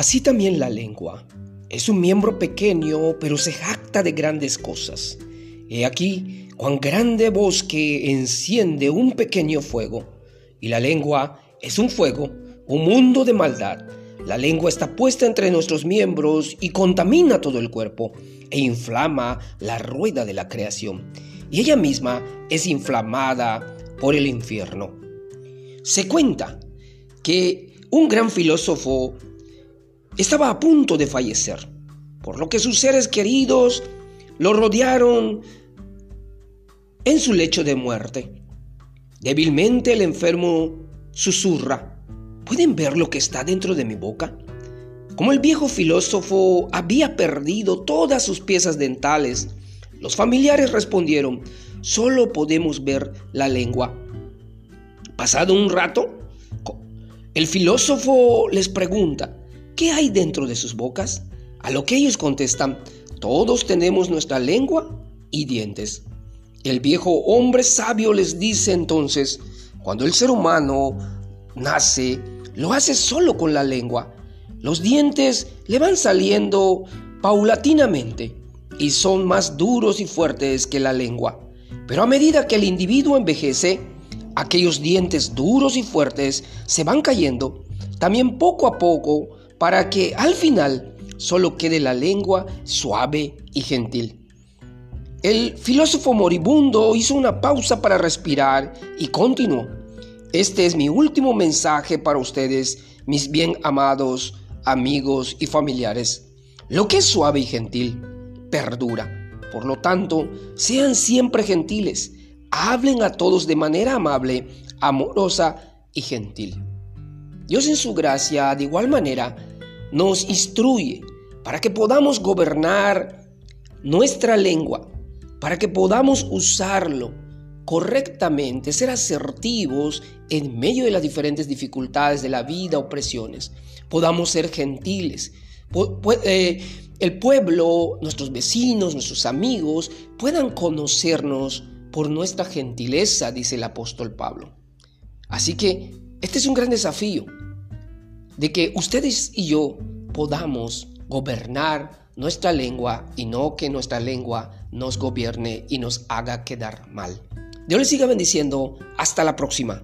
Así también la lengua. Es un miembro pequeño, pero se jacta de grandes cosas. He aquí cuán grande bosque enciende un pequeño fuego. Y la lengua es un fuego, un mundo de maldad. La lengua está puesta entre nuestros miembros y contamina todo el cuerpo e inflama la rueda de la creación. Y ella misma es inflamada por el infierno. Se cuenta que un gran filósofo estaba a punto de fallecer, por lo que sus seres queridos lo rodearon en su lecho de muerte. Débilmente el enfermo susurra, ¿pueden ver lo que está dentro de mi boca? Como el viejo filósofo había perdido todas sus piezas dentales, los familiares respondieron, solo podemos ver la lengua. Pasado un rato, el filósofo les pregunta, ¿qué hay dentro de sus bocas? A lo que ellos contestan, todos tenemos nuestra lengua y dientes. El viejo hombre sabio les dice entonces, cuando el ser humano nace, lo hace solo con la lengua. Los dientes le van saliendo paulatinamente y son más duros y fuertes que la lengua. Pero a medida que el individuo envejece, aquellos dientes duros y fuertes se van cayendo, también poco a poco, para que al final solo quede la lengua suave y gentil. El filósofo moribundo hizo una pausa para respirar y continuó. Este es mi último mensaje para ustedes, mis bien amados amigos y familiares. Lo que es suave y gentil perdura. Por lo tanto, sean siempre gentiles. Hablen a todos de manera amable, amorosa y gentil. Dios en su gracia, de igual manera, nos instruye para que podamos gobernar nuestra lengua para que podamos usarlo correctamente, ser asertivos en medio de las diferentes dificultades de la vida o presiones. Podamos ser gentiles. Eh, el pueblo, nuestros vecinos, nuestros amigos puedan conocernos por nuestra gentileza, dice el apóstol Pablo. Así que este es un gran desafío de que ustedes y yo podamos gobernar nuestra lengua y no que nuestra lengua nos gobierne y nos haga quedar mal. Dios les siga bendiciendo. Hasta la próxima.